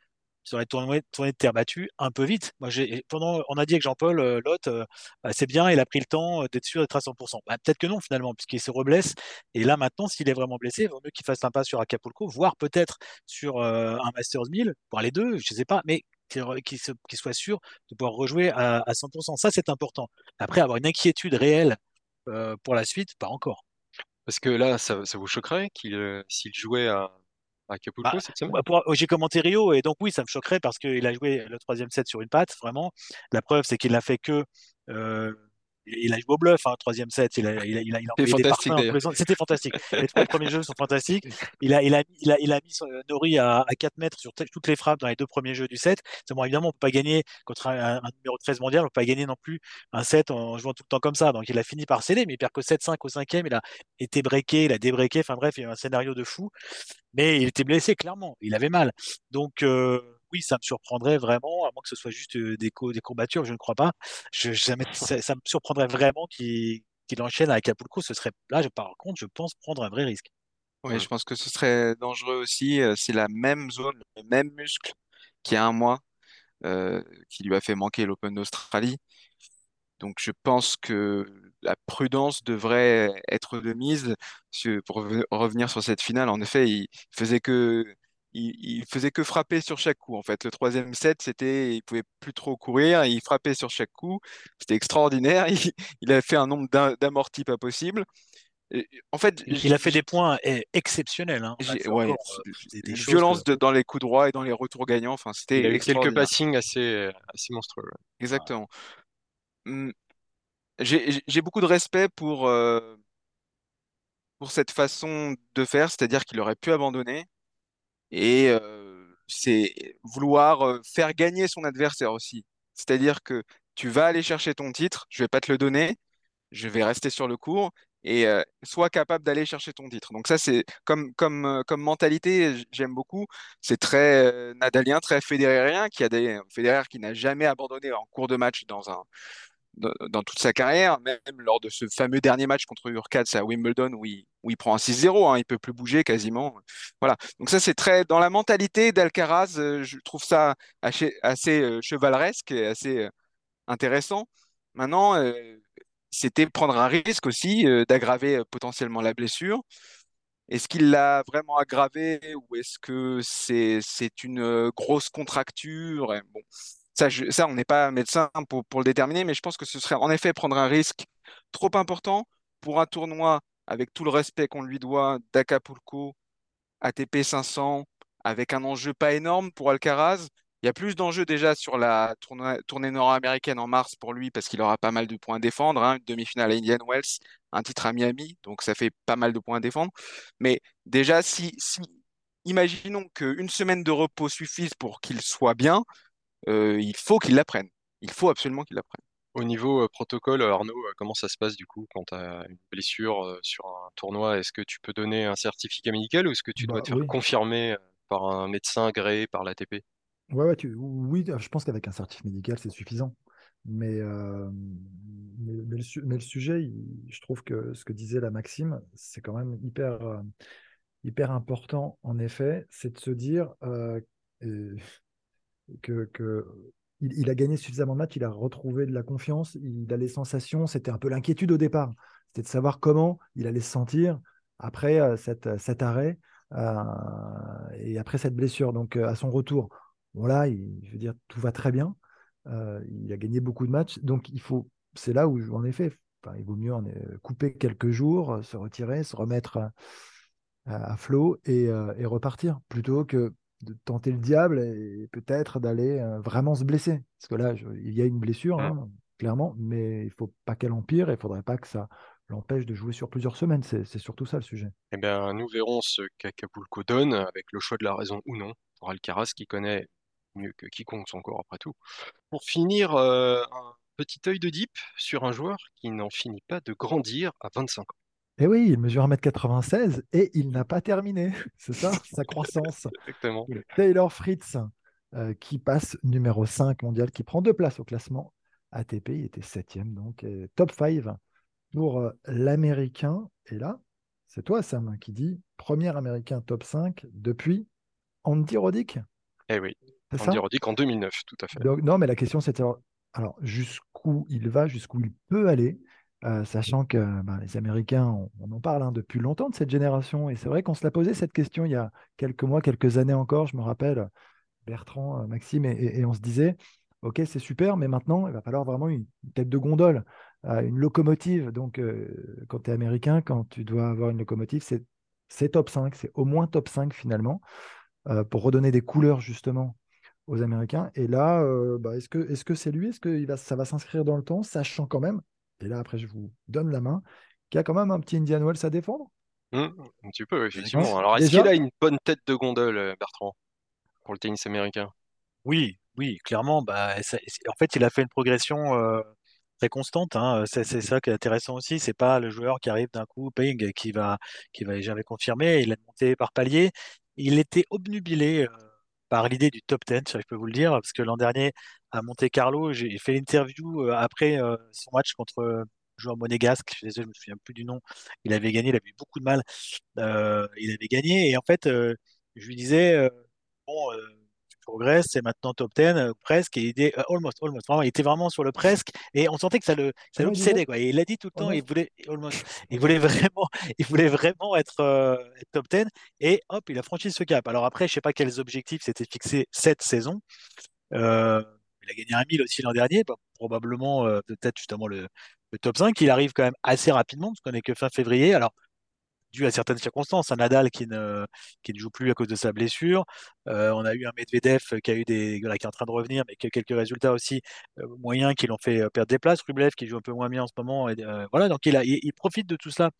sur les tournois, tournées de terre battue un peu vite. On a dit avec Jean-Paul euh, euh, bah, c'est bien, il a pris le temps euh, d'être sûr d'être à 100%. Bah, peut-être que non, finalement, puisqu'il se reblesse. Et là, maintenant, s'il est vraiment blessé, il vaut mieux qu'il fasse un pas sur Acapulco, voire peut-être sur euh, un Masters 1000, voire les deux, je sais pas, mais qu'il soit sûr de pouvoir rejouer à, à 100%. Ça, c'est important. Après, avoir une inquiétude réelle pour la suite, pas encore. Parce que là, ça, ça vous choquerait qu'il, s'il jouait à, à Acapulco Bah, cette semaine? bah, j'ai commenté Rio et donc oui, ça me choquerait parce qu'il a joué le troisième set sur une patte, vraiment. La preuve, c'est qu'il n'a fait que. euh, il a joué au bluff, hein, troisième set. Il a, il a, il il envoyé des parfums. C'était fantastique. Les trois premiers jeux sont fantastiques. Il a, il a, il a, il a mis son- Nori à, à 4 mètres sur toutes les frappes dans les deux premiers jeux du set. Bon, évidemment, on peut pas gagner contre un, un numéro 13 mondial, on peut pas gagner non plus un set en jouant tout le temps comme ça. Donc il a fini par sceller, mais il perd que 7-5 au cinquième. Il a été breaké, il a débreaké. Enfin bref, il y a eu un scénario de fou mais il était blessé, clairement. Il avait mal. Donc, euh, oui, ça me surprendrait vraiment, à moins que ce soit juste des, co- des courbatures, je ne crois pas. Je, ça, m'est- ça- ça me surprendrait vraiment qu'il qu'il enchaîne à Acapulco. Ce serait, là, par contre, je pense prendre un vrai risque. Oui, Ouais. je pense que ce serait dangereux aussi. euh, C'est la même zone, le même muscle qu'il y a un mois euh, qui lui a fait manquer l'Open d'Australie. Donc je pense que la prudence devrait être de mise pour reven- revenir sur cette finale. En effet, il faisait que il, il faisait que frapper sur chaque coup. En fait, le troisième set, c'était il pouvait plus trop courir, il frappait sur chaque coup. C'était extraordinaire. Il, il a fait un nombre d'am- d'amortis pas possible. Et, en fait, Il, a fait des points eh, exceptionnels. Hein. Ouais, encore euh, des, des violence que. de- dans les coups droits et dans les retours gagnants. Enfin, Il c'était a eu quelques passings assez, assez monstrueux. ouais. Exactement. J'ai j'ai- j'ai beaucoup de respect pour, euh, pour cette façon de faire, c'est-à-dire qu'il aurait pu abandonner. Et euh, c'est vouloir euh, faire gagner son adversaire aussi. C'est-à-dire que tu vas aller chercher ton titre, je vais pas te le donner, je vais rester sur le court et euh, sois capable d'aller chercher ton titre. Donc ça, c'est comme, comme, comme mentalité, j'aime beaucoup. C'est très nadalien, très fédérérien, qui a des Federer qui n'a jamais abandonné en cours de match dans un, dans, toute sa carrière, même lors de ce fameux dernier match contre Urkats à Wimbledon où il, prend un 6-0, hein, il peut plus bouger quasiment. Voilà. Donc ça, c'est très dans la mentalité d'Alcaraz, euh, je trouve ça assez, euh, chevaleresque et assez euh, intéressant. Maintenant, c'était prendre un risque aussi d'aggraver potentiellement la blessure. Est-ce qu'il l'a vraiment aggravé ou est-ce que c'est une grosse contracture? Bon, ça, on n'est pas médecin pour, le déterminer, mais je pense que ce serait en effet prendre un risque trop important pour un tournoi avec tout le respect qu'on lui doit d'Acapulco ATP 500 avec un enjeu pas énorme pour Alcaraz. Il y a plus d'enjeux déjà sur la tournée nord-américaine en mars pour lui parce qu'il aura pas mal de points à défendre. hein. Une demi-finale à Indian Wells, un titre à Miami, donc ça fait pas mal de points à défendre. Mais déjà, si, si imaginons qu'une semaine de repos suffise pour qu'il soit bien, il faut qu'il l'apprenne. Il faut absolument qu'il l'apprenne. Au niveau euh, protocole, Arnaud, euh, comment ça se passe du coup quand tu as une blessure euh, sur un tournoi? Est-ce que tu peux donner un certificat médical ou est-ce que tu dois Bah te faire oui. confirmer euh, par un médecin agréé par l'ATP? Ouais, ouais, tu- oui, je pense qu'avec un certif médical, c'est suffisant. Mais, euh, mais, mais le, su- mais le sujet, il- je trouve que ce que disait la Maxime, c'est quand même hyper, euh, hyper important, en effet, c'est de se dire euh, euh, que, il, a gagné suffisamment de matchs, il a retrouvé de la confiance, il a les sensations, c'était un peu l'inquiétude au départ, c'était de savoir comment il allait se sentir après euh, cette, cet arrêt euh, et après cette blessure. Donc euh, à son retour, voilà, il, je veux dire, tout va très bien. Euh, il a gagné beaucoup de matchs, donc il faut, c'est là où, en effet, enfin, il vaut mieux en euh, couper quelques jours, euh, se retirer, se remettre à, flot euh, et repartir, plutôt que de tenter le diable et peut-être d'aller euh, vraiment se blesser. Parce que là, je- il y a une blessure, hein, clairement, mais il faut pas qu'elle empire et il faudrait pas que ça l'empêche de jouer sur plusieurs semaines. C'est surtout ça le sujet. Eh bien, nous verrons ce qu'Acapulco donne avec le choix de la raison ou non pour Alcaraz qui connaît mieux que quiconque son corps après tout. Pour finir, euh, un petit œil de deep sur un joueur qui n'en finit pas de grandir à 25 ans. Et oui, il mesure 1m96 et il n'a pas terminé. C'est ça, sa croissance. Exactement. Taylor Fritz, euh, qui passe numéro 5 mondial, qui prend deux places au classement ATP. Il était septième, donc et top 5 pour euh, l'Américain. Et là, c'est toi, Sam, qui dit premier Américain top 5 depuis Andy Roddick. Eh oui, Andy Roddick en 2009, tout à fait. Donc, non, mais la question, c'est savoir alors, jusqu'où il va, jusqu'où il peut aller, euh, sachant que ben, les Américains, on, en parle hein, depuis longtemps de cette génération. Et c'est vrai qu'on se l'a posé cette question il y a quelques mois, quelques années encore. Je me rappelle, Bertrand, euh, Maxime, et, on se disait, OK, c'est super, mais maintenant, il va falloir vraiment une tête de gondole, euh, une locomotive. Donc, quand tu es américain, quand tu dois avoir une locomotive, c'est top 5, c'est au moins top 5 finalement, pour redonner des couleurs justement aux Américains. Et là, bah, est-ce que c'est lui? Est-ce que ça va s'inscrire dans le temps, sachant quand même, et là après je vous donne la main, qu'il y a quand même un petit Indian Wells à défendre? Hum, un petit peu, effectivement. Ouais. Alors, est-ce Déjà? qu'il a une bonne tête de gondole, euh, Bertrand, pour le tennis américain? Oui, oui, clairement. Bah, ça- en fait, il a fait une progression euh, très constante. hein. C'est c'est ça qui est intéressant aussi. C'est pas le joueur qui arrive d'un coup, ping, qui va, qui va jamais confirmer. Il a monté par palier. Il était obnubilé euh, par l'idée du top 10, ça, je peux vous le dire, parce que l'an dernier à Monte-Carlo, j'ai fait l'interview euh, après euh, son match contre euh, un joueur monégasque. Je je me souviens plus du nom. Il avait gagné, il avait eu beaucoup de mal. Euh, il avait gagné et en fait, euh, je lui disais. euh, bon, tu progresses, c'est maintenant top 10, euh, presque, et il était euh, almost, almost, vraiment, il était vraiment sur le presque, et on sentait que ça le, ça l'obsédait, quoi. Et il a dit tout le temps, il voulait, almost, il voulait vraiment, il voulait vraiment être, euh, être top 10, et hop, il a franchi ce cap. Alors après, je sais pas quels objectifs s'étaient fixés cette saison. Euh, il a gagné un 1000 aussi l'an dernier, bah, probablement peut-être justement le, le top 5. Il arrive quand même assez rapidement, parce qu'on est que fin février. Alors, dû à certaines circonstances. Un Nadal qui ne, qui ne joue plus à cause de sa blessure. Euh, on a eu un Medvedev qui a eu des, qui est en train de revenir, mais qui a quelques résultats aussi euh, moyens qui l'ont fait euh, perdre des places. Rublev qui joue un peu moins bien en ce moment. Euh, voilà, donc il, a, il, profite de tout cela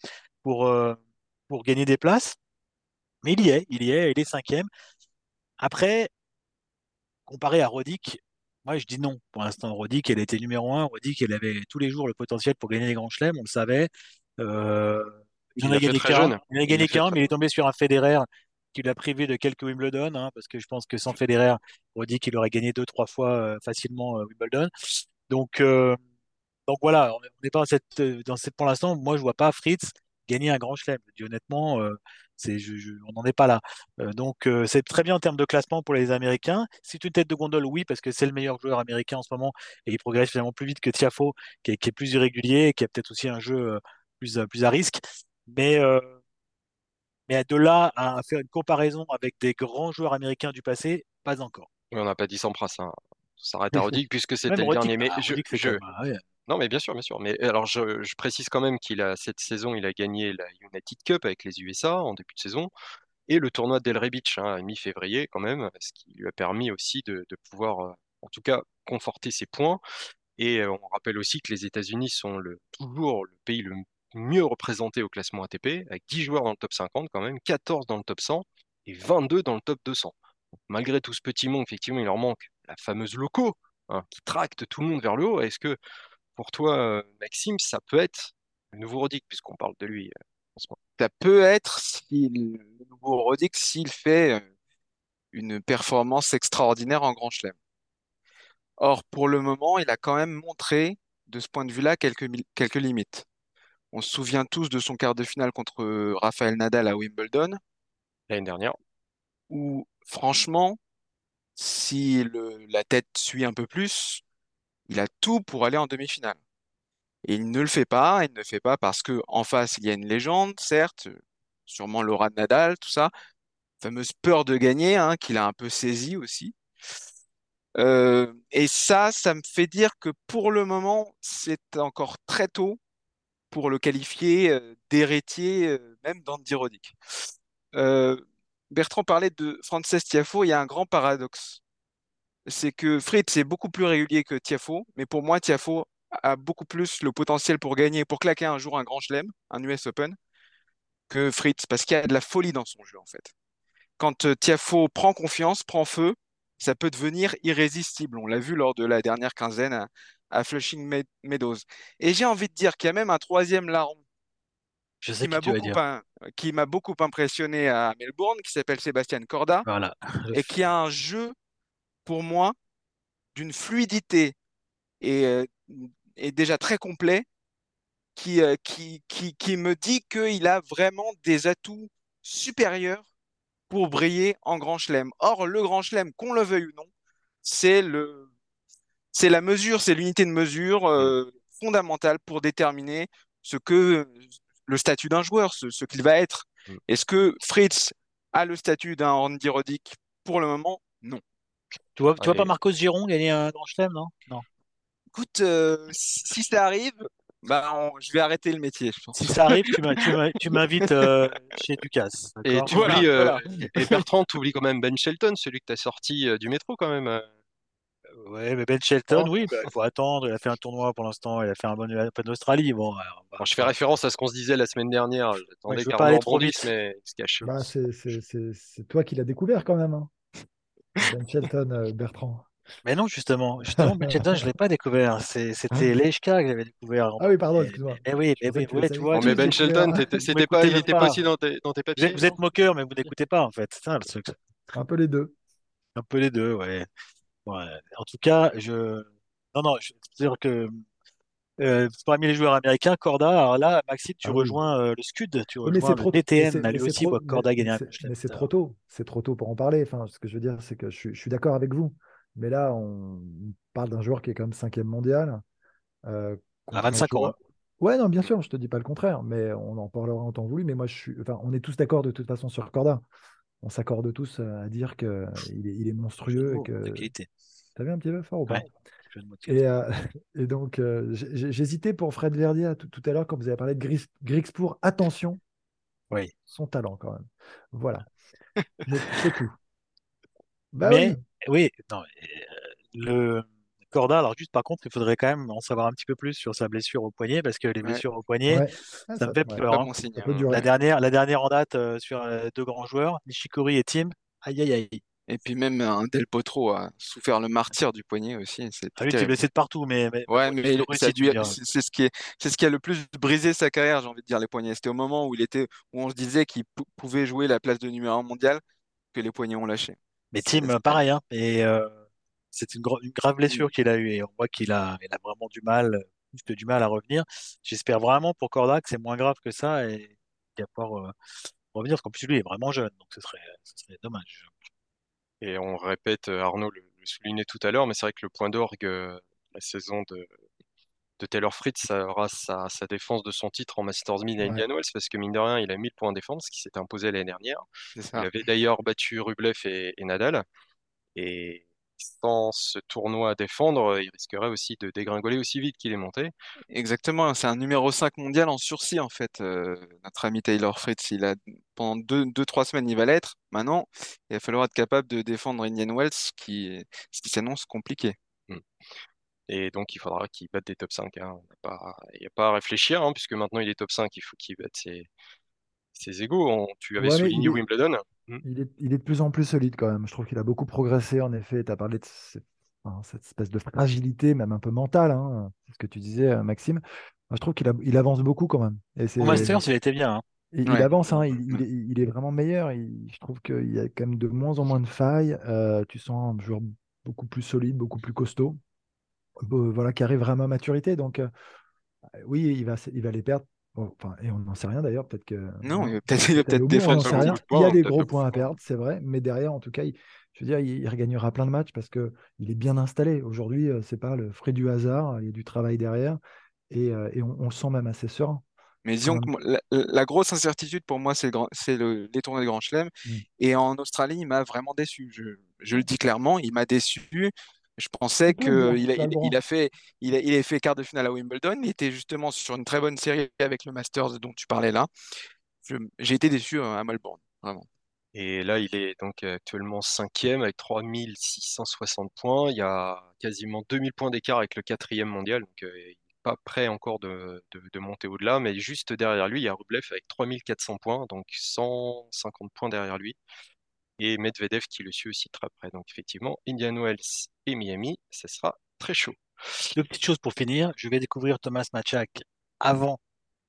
pour, euh, pour gagner des places. Mais il y est, il y est, il est cinquième. Après, comparé à Roddick, moi je dis non. Pour l'instant, Roddick, elle était numéro un. Roddick, elle avait tous les jours le potentiel pour gagner les grands chelems, on le savait. Euh, il en a gagné qu'un. Il a gagné qu'un, mais il est tombé sur un Federer qui l'a privé de quelques Wimbledon, hein, parce que je pense que sans Federer, Roddick, il aurait gagné deux, trois fois euh, facilement euh, Wimbledon. Donc, euh, donc voilà, on n'est pas dans cette, dans cette, pour l'instant, moi je vois pas Fritz gagner un grand chelem. Honnêtement, c'est, je- je- on n'en est pas là. Donc c'est très bien en termes de classement pour les Américains. C'est une tête de gondole, oui, parce que c'est le meilleur joueur américain en ce moment et il progresse finalement plus vite que Tiafo, qui est, qui est plus irrégulier et qui a peut-être aussi un jeu plus, plus à risque. Mais, euh, mais de là à faire une comparaison avec des grands joueurs américains du passé, pas encore. Oui, on n'a pas dit Sampras. Hein. Ça s'arrête à Roddick puisque c'était le dernier. Mais bah, je, je- ah ouais. Non, mais bien sûr, bien sûr. Mais alors, je, je précise quand même qu'il a cette saison, il a gagné la United Cup avec les USA en début de saison et le tournoi d'Elray Beach hein, à mi-février quand même, ce qui lui a permis aussi de, de pouvoir, euh, en tout cas, conforter ses points. Et euh, on rappelle aussi que les États-Unis sont le, toujours le pays le mieux représenté au classement ATP, avec 10 joueurs dans le top 50 quand même, 14 dans le top 100 et 22 dans le top 200. Donc, malgré tout ce petit monde, effectivement, il leur manque la fameuse loco hein, qui tracte tout le monde vers le haut. Est-ce que pour toi, euh, Maxime, ça peut être le nouveau Roddick, puisqu'on parle de lui euh, en ce moment? Ça peut être le nouveau Roddick s'il fait euh, une performance extraordinaire en Grand Chelem. Or, pour le moment, il a quand même montré, de ce point de vue-là, quelques limites. On se souvient tous de son quart de finale contre euh, Rafael Nadal à Wimbledon, L'année dernière. où, franchement, si le- la tête suit un peu plus, il a tout pour aller en demi-finale. Et il ne le fait pas, il ne le fait pas parce que en face, il y a une légende, certes, sûrement Laura de Nadal, tout ça, fameuse peur de gagner, hein, qu'il a un peu saisi aussi. Euh, et ça, ça me fait dire que pour le moment, c'est encore très tôt pour le qualifier euh, d'héritier, euh, même d'Andy. Euh, Bertrand parlait de Frances Tiafoe, il y a un grand paradoxe. C'est que Fritz est beaucoup plus régulier que Tiafoe, mais pour moi, Tiafoe a beaucoup plus le potentiel pour gagner, pour claquer un jour un grand chelem, un US Open, que Fritz, parce qu'il y a de la folie dans son jeu, en fait. Quand Tiafoe prend confiance, prend feu, ça peut devenir irrésistible. On l'a vu lors de la dernière quinzaine à, à Flushing Meadows. Et j'ai envie de dire qu'il y a même un troisième larron Je sais qui m'a beaucoup, qui impressionné à Melbourne, qui s'appelle Sébastien Corda, Voilà. et qui a un jeu, pour moi, d'une fluidité et, euh, et déjà très complet, qui, euh, qui, qui, qui me dit qu'il a vraiment des atouts supérieurs pour briller en Grand Chelem. Or, le Grand Chelem, qu'on le veuille ou non, c'est le, c'est la mesure, c'est l'unité de mesure euh, fondamentale pour déterminer ce que le statut d'un joueur, ce, ce qu'il va être. Mm. Est-ce que Fritz a le statut d'un Andy Roddick? Pour le moment, non. Tu vois, tu vois pas Marcos Giron gagner un grand chelem, non? Non. Écoute, euh, si, ça arrive, bah, on- je vais arrêter le métier, je pense. Si ça arrive, tu m'in- tu m'in- tu m'invites euh, chez Ducasse. Et tu Voilà, oublies, euh, voilà. et Bertrand, tu oublies quand même Ben Shelton, celui que tu as sorti euh, du métro quand même. Ouais, mais Ben Shelton, Oh. oui, bah, il faut attendre. Il a fait un tournoi pour l'instant. Il a fait un bon Open d'Australie. Bon, alors, Alors, je fais référence à ce qu'on se disait la semaine dernière. J'attendais Ouais, je veux pas aller trop vite. mais il se cache. Bah, c'est c'est- c'est- c'est toi qui l'as découvert quand même, hein. Ben Shelton, euh, Bertrand. Mais non, justement, justement, Ben Shelton, je l'ai pas découvert. C'est- C'était Leshka que j'avais découvert. Ah oui, pardon, Et- excuse-moi. Eh oui, eh pensais oui, ouais, tu vois. Mais Ben. Shelton, pas, il même était pas. pas aussi dans tes, dans tes Vous papiers. êtes, vous êtes moqueur, mais vous n'écoutez pas, en fait. C'est ça le truc. Un peu les deux. Un peu les deux, ouais. Ouais. En tout cas, je. Non, non, je veux dire que. Euh, parmi les joueurs américains, Corda, alors là, Maxime, tu Ah oui. rejoins euh, le Scud, tu Oui, mais rejoins c'est le trop, mais DTN, c'est, mais aussi, trop, mais, Corda gagner un c'est, mais c'est trop tôt. C'est trop tôt pour en parler. Enfin, ce que je veux dire, c'est que je suis, je suis d'accord avec vous. Mais là, on parle d'un joueur qui est quand même cinquième mondial. euh, À contre un 25 ans, joueur-. Ouais, non, bien sûr, je te dis pas le contraire, mais on en parlera en temps voulu. Mais moi, je suis, enfin, on est tous d'accord de toute façon sur Corda. On s'accorde tous à dire qu'il est, il est monstrueux et de que. qualité. T'as vu un petit peu fort ou pas? Ouais. Et, euh, et donc, euh, j'hésitais pour Fred Verdier tout, tout à l'heure quand vous avez parlé de Gris- Grixpour. Attention, Oui. son talent quand même. Voilà. C'est tout. Bah Mais, oui. oui, non, euh, le Corda, alors juste par contre, il faudrait quand même en savoir un petit peu plus sur sa blessure au poignet, parce que les Ouais. blessures au poignet, Ouais. Ah, ça me fait ouais, peur. Hein. bon signe. hein. La dernière, la dernière en date euh, sur euh, deux grands joueurs, Nishikori et Tim, aïe aïe aïe. Et puis même un Del Potro a souffert le martyr du poignet aussi. C'était Ah oui, tu es terrible. blessé de partout, mais, mais Ouais, mais c'est c'est ce qui est, c'est ce qui a le plus brisé sa carrière, j'ai envie de dire, les poignets. C'était au moment où il était, où on se disait qu'il pou- pouvait jouer la place de numéro un mondial que les poignets ont lâché. Mais C'est- Tim, c'est- pareil, hein, et euh, c'est une, grave blessure qu'il a eue et on voit qu'il a, il a vraiment du mal, plus que du mal à revenir. J'espère vraiment pour Corda que c'est moins grave que ça et qu'il va pouvoir euh, revenir, parce qu'en plus lui il est vraiment jeune, donc ce serait, ce serait dommage. Et on répète, euh, Arnaud le, le soulignait tout à l'heure, mais c'est vrai que le point d'orgue, euh, la saison de, de Taylor Fritz, ça aura sa, sa défense de son titre en Masters 1000 à Ouais. Indian Wells, parce que mine de rien, il a 1000 points en défense, qui s'était imposé l'année dernière. Il avait d'ailleurs battu Rublev et, et Nadal. Et sans ce tournoi à défendre, il risquerait aussi de dégringoler aussi vite qu'il est monté. Exactement, c'est un numéro 5 mondial en sursis en fait, euh, notre ami Taylor Fritz. Il a, pendant deux, deux, trois semaines, il va l'être. Maintenant, il va falloir être capable de défendre Indian Wells, qui, ce qui s'annonce compliqué. Et donc, il faudra qu'il batte des top 5. hein. Il n'y a pas à réfléchir, hein, puisque maintenant il est top 5, il faut qu'il batte ses, ses égaux. On- tu avais Ouais, souligné il est- Wimbledon. Il est, il est de plus en plus solide quand même. Je trouve qu'il a beaucoup progressé, en effet. Tu as parlé de enfin, cette espèce de fragilité, même un peu mentale. hein. C'est ce que tu disais, euh, Maxime. Moi, je trouve qu'il il avance beaucoup quand même. Et Au Masters, il était bien. hein. il, avance, hein, il, il est, il est vraiment meilleur. Il- je trouve qu'il y a quand même de moins en moins de failles. Euh, tu sens un joueur beaucoup plus solide, beaucoup plus costaud, euh, voilà, qui arrive vraiment à maturité. Donc, euh, oui, il va, il va les perdre. Bon, enfin, et on n'en sait rien d'ailleurs. Peut-être que Non, il va on peut-être il va aller peut-être au bout, on défendre n'en ça sait vaut rien. Il y a des gros points à perdre, c'est vrai, mais derrière, en tout cas, il- je veux dire, il, il regagnera plein de matchs parce que il est bien installé. Aujourd'hui, euh, c'est pas le fruit du hasard, il y a du travail derrière et, euh, et on, on le sent même assez serein. Mais disons que la, la grosse incertitude pour moi, c'est le les tournois de Grand Chelem. Mm. Et en Australie, il m'a vraiment déçu. Je, je le dis clairement, il m'a déçu. Je pensais dire, qu'il a, il, il fait, il a, il a fait quart de finale à Wimbledon. Il était justement sur une très bonne série avec le Masters dont tu parlais là. J'ai été déçu euh, à Melbourne, vraiment. Et là, il est donc actuellement cinquième avec 3660 points. Il y a quasiment 2000 points d'écart avec le quatrième mondial. Donc, euh, il n'est pas prêt encore de, de- de monter au-delà. Mais juste derrière lui, il y a Rublev avec 3400 points, donc 150 points derrière lui. Et Medvedev qui le suit aussi très près. Donc, effectivement, Indian Wells et Miami, ce sera très chaud. Deux petites choses pour finir. Je vais découvrir Thomas Machak avant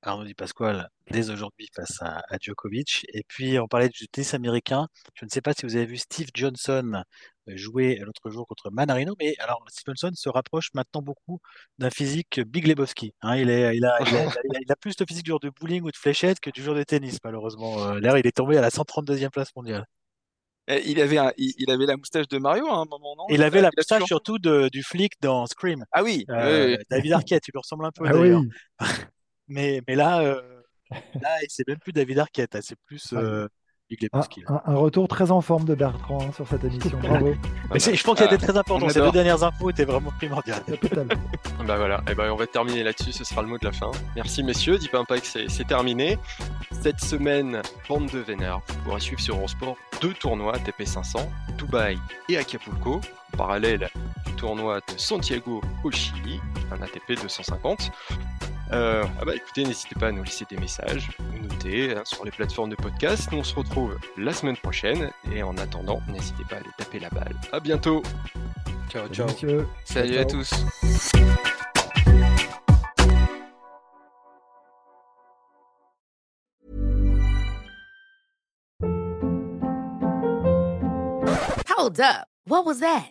Arnaud Di Pasquale dès aujourd'hui face à, Djokovic. Et puis, on parlait du tennis américain. Je ne sais pas si vous avez vu Steve Johnson jouer l'autre jour contre Manarino, mais alors Steve Johnson se rapproche maintenant beaucoup d'un physique Big Lebowski. Il, a, plus le physique du joueur de bowling ou de fléchette que du joueur de tennis, malheureusement. Euh, L'air, il est tombé à la 132e place mondiale. Et Il avait, un- il, il avait la moustache de Mario à un moment, non? Il avait la moustache toujours- surtout de- du flic dans Scream. Ah oui, Euh, oui, oui. David Arquette, il lui ressemble un peu Ah d'ailleurs. oui, Mais, mais là, euh, là c'est même plus David Arquette, hein, c'est plus Ah, euh, Un, retour très en forme de Bertrand hein, sur cette émission. Bravo. Mais je pense qu'il Ah, était très important. on Ces deux dernières infos étaient vraiment primordiales. Bah voilà, et ben on va terminer là-dessus, ce sera le mot de la fin. Merci messieurs, Deep Impact c'est c'est terminé. Cette semaine, bande de vénères, vous pourrez suivre sur Eurosport deux tournois ATP 500, Dubaï et Acapulco, en parallèle du tournoi de Santiago au Chili, un ATP 250. Euh, ah bah écoutez, n'hésitez pas à nous laisser des messages, nous noter hein, sur les plateformes de podcast. Nous on se retrouve la semaine prochaine et en attendant, n'hésitez pas à aller taper la balle. À bientôt. Ciao, Salut, ciao. Salut à Ciao. tous. Hold up. What was that?